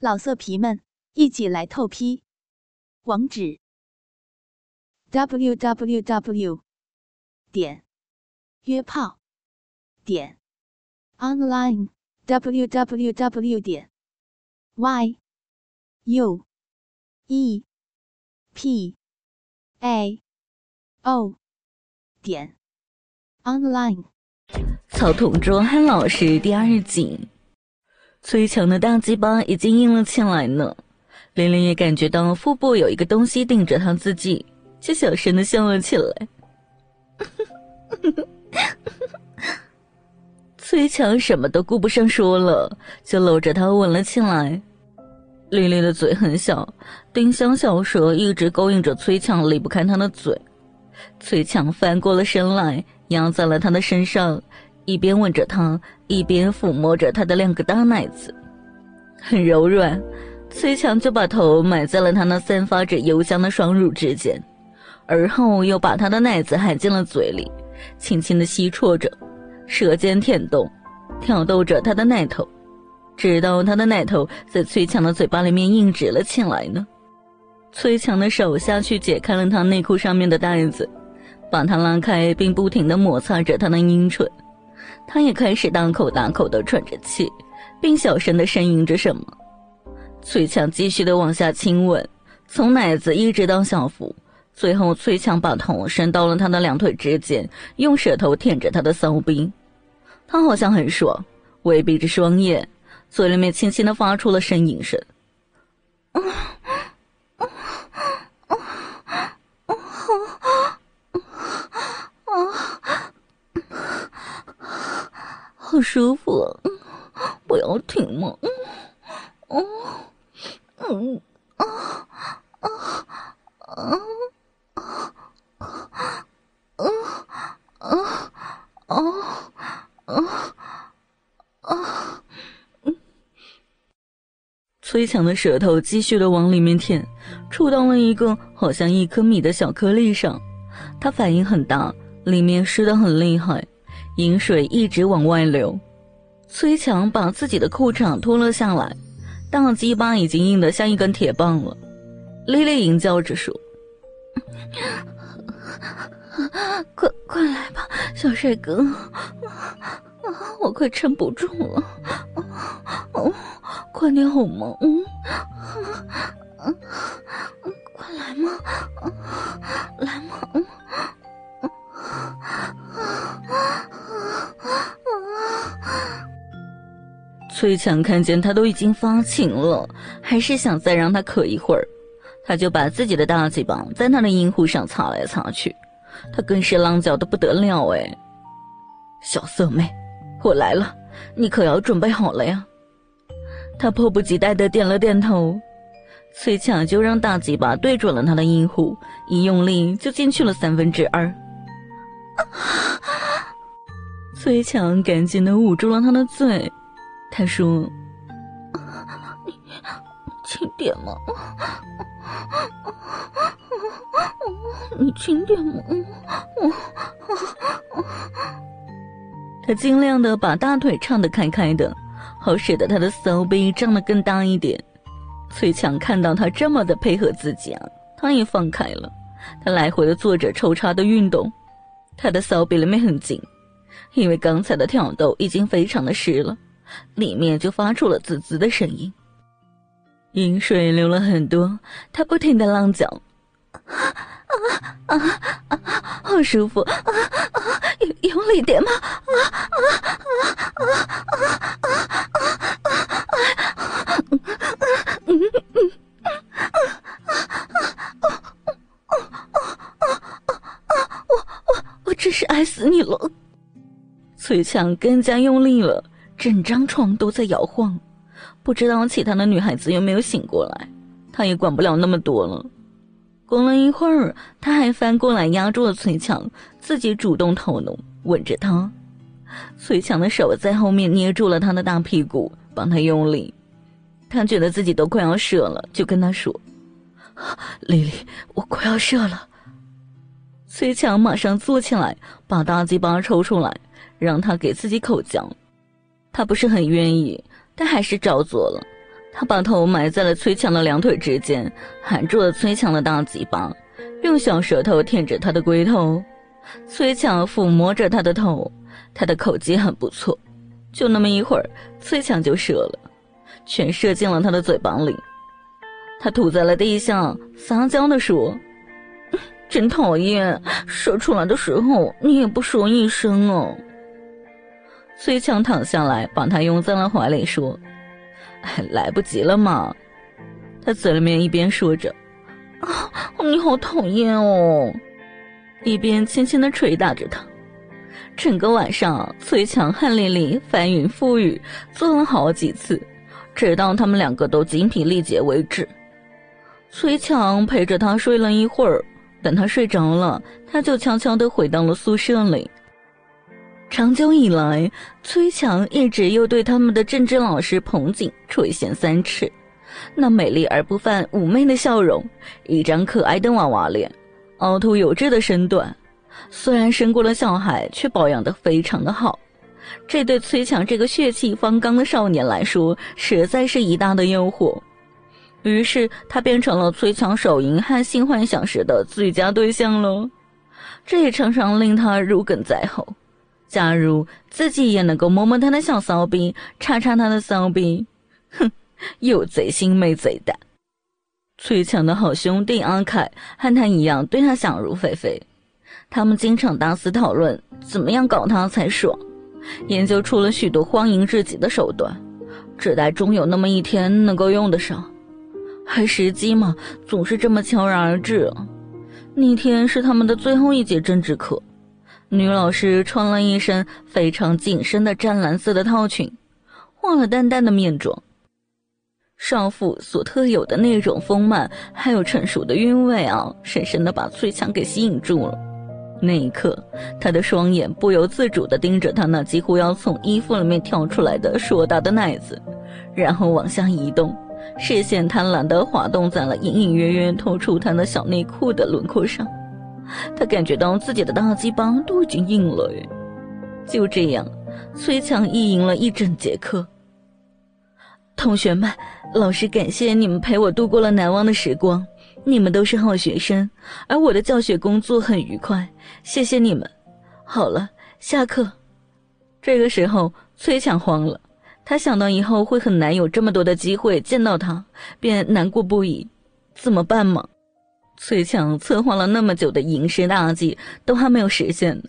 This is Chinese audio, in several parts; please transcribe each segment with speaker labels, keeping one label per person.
Speaker 1: 老色皮们，一起来透批！网址：w w w 点约炮点 online w w w 点 y u e p a o 点 online。
Speaker 2: 曹同桌汉老师第二集。崔强的大鸡巴已经硬了起来呢，玲玲也感觉到腹部有一个东西顶着她自己，就小声的笑了起来。崔强什么都顾不上说了，就搂着她吻了起来。玲玲的嘴很小，丁香小舌一直勾引着崔强，离不开她的嘴。崔强翻过了身来，压在了她的身上。一边吻着她，一边抚摸着她的两个大奶子，很柔软。崔强就把头埋在了他那散发着幽香的双乳之间，而后又把她的奶子含进了嘴里，轻轻的吸啜着，舌尖舔动，挑逗着她的奶头，直到她的奶头在崔强的嘴巴里面硬直了起来呢。崔强的手下去解开了她内裤上面的带子，把她拉开，并不停的摩擦着她的阴唇。他也开始大口大口的喘着气，并小声的呻吟着什么。崔强继续的往下亲吻，从奶子一直到小腹，最后崔强把头伸到了他的两腿之间，用舌头舔着他的骚逼。他好像很爽，微闭着双眼，嘴里面轻轻的发出了呻吟声。好舒服，不要停嘛！嗯，嗯，啊，啊，啊，啊，啊，啊，啊，崔强的舌头继续的往里面舔，触到了一个好像一颗米的小颗粒上，他反应很大，里面湿的很厉害。饮水一直往外流，崔强把自己的裤衩脱了下来，大鸡巴已经硬得像一根铁棒了。丽丽吟叫着说：“快快来吧，小帅哥，我快撑不住了，快点好吗？嗯，快来嘛，来嘛。”崔强看见他都已经发情了，还是想再让他渴一会儿，他就把自己的大嘴巴在他的阴户上擦来擦去，他更是浪叫的不得了哎！小色妹，我来了，你可要准备好了呀！他迫不及待的点了点头，崔强就让大嘴巴对准了他的阴户，一用力就进去了三分之二。崔强赶紧的捂住了他的嘴。他说：“你轻点嘛，你轻点嘛。”他尽量的把大腿唱得开开的，好使得他的骚逼胀得更大一点。崔强看到他这么的配合自己啊，他也放开了。他来回的做着抽插的运动，他的骚逼里面很紧，因为刚才的挑逗已经非常的湿了。里面就发出了滋滋的声音，饮水流了很多，他不停的浪叫，啊啊啊啊，好舒服，啊啊，有用力点吗？啊啊啊啊啊啊啊啊！嗯嗯嗯，啊啊啊啊啊啊啊！我我我真是爱死你了！崔强更加用力了。整张床都在摇晃，不知道其他的女孩子有没有醒过来。他也管不了那么多了。过了一会儿，他还翻过来压住了崔强，自己主动投弄，吻着他。崔强的手在后面捏住了他的大屁股，帮他用力。他觉得自己都快要射了，就跟他说：“丽丽，我快要射了。”崔强马上坐起来，把大鸡巴抽出来，让他给自己口交。他不是很愿意，但还是照做了。他把头埋在了崔强的两腿之间，含住了崔强的大鸡巴，用小舌头舔着他的龟头。崔强抚摸着他的头，他的口技很不错，就那么一会儿，崔强就射了，全射进了他的嘴巴里。他吐在了地上，撒娇地说：“真讨厌，射出来的时候你也不说一声哦。”崔强躺下来，把他拥在了怀里，说：“ 来不及了嘛。”他嘴里面一边说着：“啊，你好讨厌哦。”一边轻轻的捶打着他，整个晚上，崔强汗淋淋，翻云覆雨，做了好几次，直到他们两个都精疲力竭为止。崔强陪着他睡了一会儿，等他睡着了，他就悄悄的回到了宿舍里。长久以来，崔强一直又对他们的政治老师彭景垂涎三尺，那美丽而不犯妩媚的笑容，一张可爱的娃娃脸。凹凸有致的身段，虽然生过了小孩，却保养得非常的好。这对崔强这个血气方刚的少年来说，实在是一大的诱惑。于是他变成了崔强手淫和性幻想时的最佳对象了。这也常常令他如鲠在喉。假如自己也能够摸摸他的小骚逼，插插他的骚逼，哼，有贼心没贼胆。崔强的好兄弟阿凯和他一样，对他想入非非。他们经常大肆讨论怎么样搞他才爽，研究出了许多荒淫至极的手段，只待终有那么一天能够用得上。而时机嘛，总是这么悄然而至。那天是他们的最后一节政治课，女老师穿了一身非常紧身的湛蓝色的套裙，化了淡淡的面妆。少妇所特有的那种丰满，还有成熟的韵味啊，深深的把崔强给吸引住了。那一刻，他的双眼不由自主的盯着他那几乎要从衣服里面跳出来的硕大的奶子，然后往下移动，视线贪婪的滑动在了隐隐约约透出他的小内裤的轮廓上。他感觉到自己的大鸡巴都已经硬了。就这样，崔强意淫了一整节课。同学们。老师，感谢你们陪我度过了难忘的时光，你们都是好学生，而我的教学工作很愉快，谢谢你们。好了，下课。这个时候，崔强慌了，他想到以后会很难有这么多的机会见到他，便难过不已。怎么办嘛？崔强策划了那么久的吟诗大计，都还没有实现。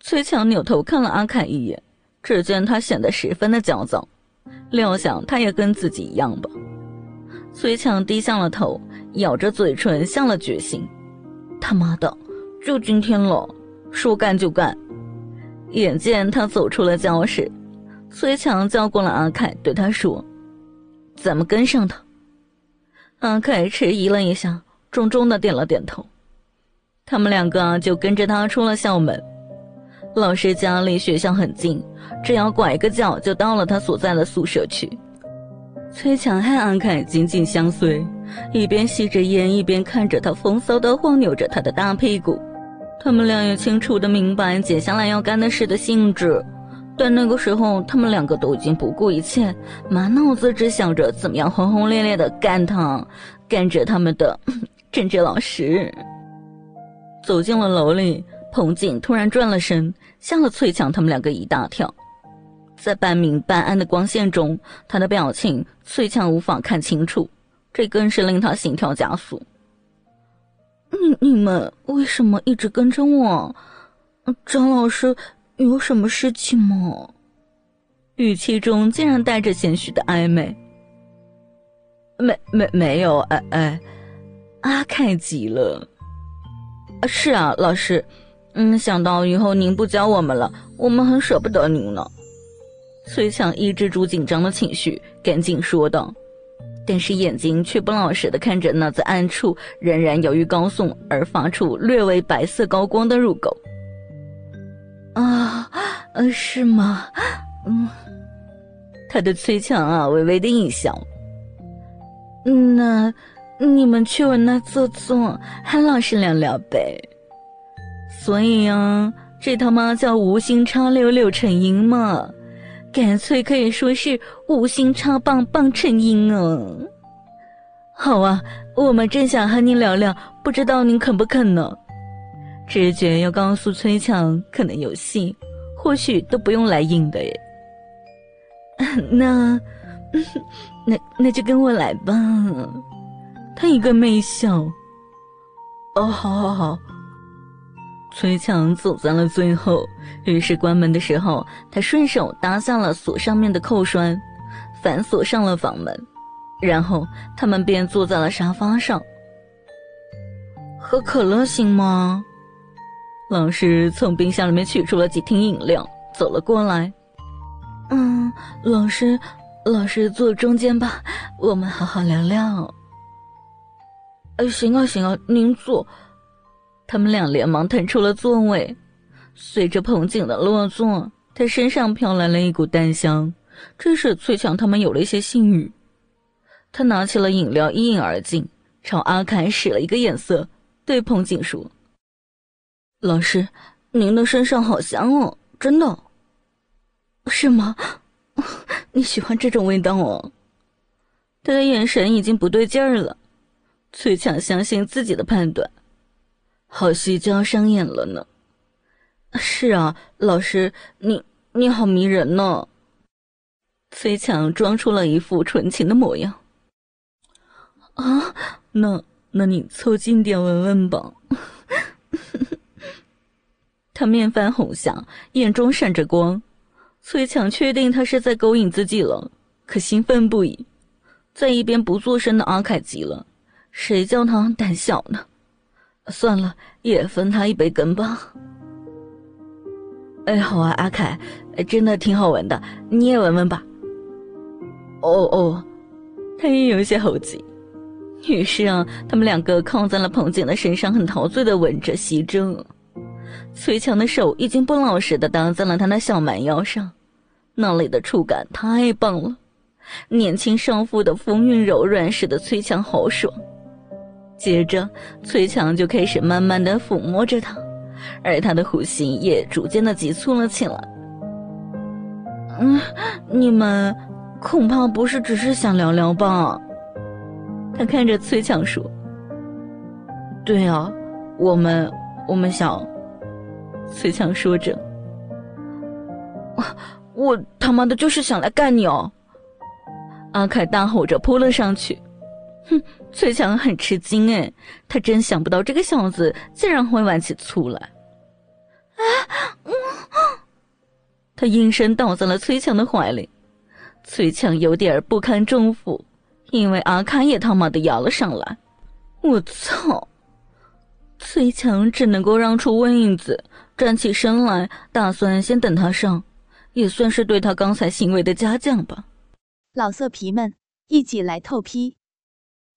Speaker 2: 崔强扭头看了阿凯一眼，只见他显得十分的焦躁。料想他也跟自己一样吧。崔强低下了头，咬着嘴唇，下了决心。他妈的，就今天了，说干就干。眼见他走出了教室，崔强叫过了阿凯，对他说：“咱们跟上他。”阿凯迟疑了一下，重重的点了点头。他们两个就跟着他出了校门。老师家离学校很近。只要拐个角就到了他所在的宿舍去。崔强和安凯紧紧相随，一边吸着烟，一边看着他风骚的晃扭着他的大屁股。他们俩也清楚的明白接下来要干的事的性质，但那个时候他们两个都已经不顾一切，满脑子只想着怎么样轰轰烈烈的干他，干着他们的政治老师。走进了楼里，彭景突然转了身，吓了崔强他们两个一大跳。在半明半暗的光线中，他的表情崔强无法看清楚，这更是令他心跳加速。你你们为什么一直跟着我？张老师有什么事情吗？语气中竟然带着些许的暧昧。没没没有，哎哎，阿凯急了。是啊，老师，嗯，想到以后您不教我们了，我们很舍不得您呢。崔强抑制住紧张的情绪，赶紧说道，但是眼睛却不老实的看着那在暗处仍然由于高耸而发出略微白色高光的入口。啊，呃，是吗？嗯，他的崔强啊，微微的一笑。那你们去我那坐坐，和老师聊聊呗。所以啊，这他妈叫无心插柳柳成荫嘛。干脆可以说是无心插棒棒成荫啊！好啊，我们正想和您聊聊，不知道您肯不肯呢？直觉要告诉崔强，可能有戏，或许都不用来硬的耶。那，那那就跟我来吧。他一个媚笑。哦，好好好。崔强走在了最后，于是关门的时候，他顺手搭下了锁上面的扣栓，反锁上了房门，然后他们便坐在了沙发上。喝可乐行吗？老师从冰箱里面取出了几瓶饮料，走了过来。嗯，老师，老师坐中间吧，我们好好聊聊。哎，行啊，行啊，您坐。他们俩连忙腾出了座位，随着彭景的落座，他身上飘来了一股淡香，这使崔强他们有了一些性欲。他拿起了饮料，一饮而尽，朝阿凯使了一个眼色，对彭景说：“老师，您的身上好香哦，真的，是吗？你喜欢这种味道哦？”他的眼神已经不对劲儿了。崔强相信自己的判断。好戏就要上演了呢。是啊，老师，你你好迷人呢。崔强装出了一副纯情的模样。啊，那那你凑近点闻闻吧。他面泛红霞，眼中闪着光。崔强确定他是在勾引自己了，可兴奋不已。在一边不作声的阿凯急了，谁叫他胆小呢？算了，也分他一杯羹吧。哎，好啊，阿凯，真的挺好闻的，你也闻闻吧。哦哦，他也有些猴急。于是啊，他们两个靠在了彭景的身上，很陶醉的闻着吸着。崔强的手已经不老实的搭在了他那小蛮腰上，那里的触感太棒了，年轻少妇的风韵柔软，使得崔强好爽。接着，崔强就开始慢慢的抚摸着他，而他的呼吸也逐渐的急促了起来。嗯，你们恐怕不是只是想聊聊吧？他看着崔强说：“对啊，我们我们想。”崔强说着：“我他妈的就是想来干你哦！”阿凯大吼着扑了上去。哼，崔强很吃惊哎，他真想不到这个小子竟然会玩起醋来。啊！他应声倒在了崔强的怀里，崔强有点不堪重负，因为阿卡也他妈的压了上来。我操！崔强只能够让出位子，站起身来，打算先等他上，也算是对他刚才行为的嘉奖吧。
Speaker 1: 老色皮们，一起来透批！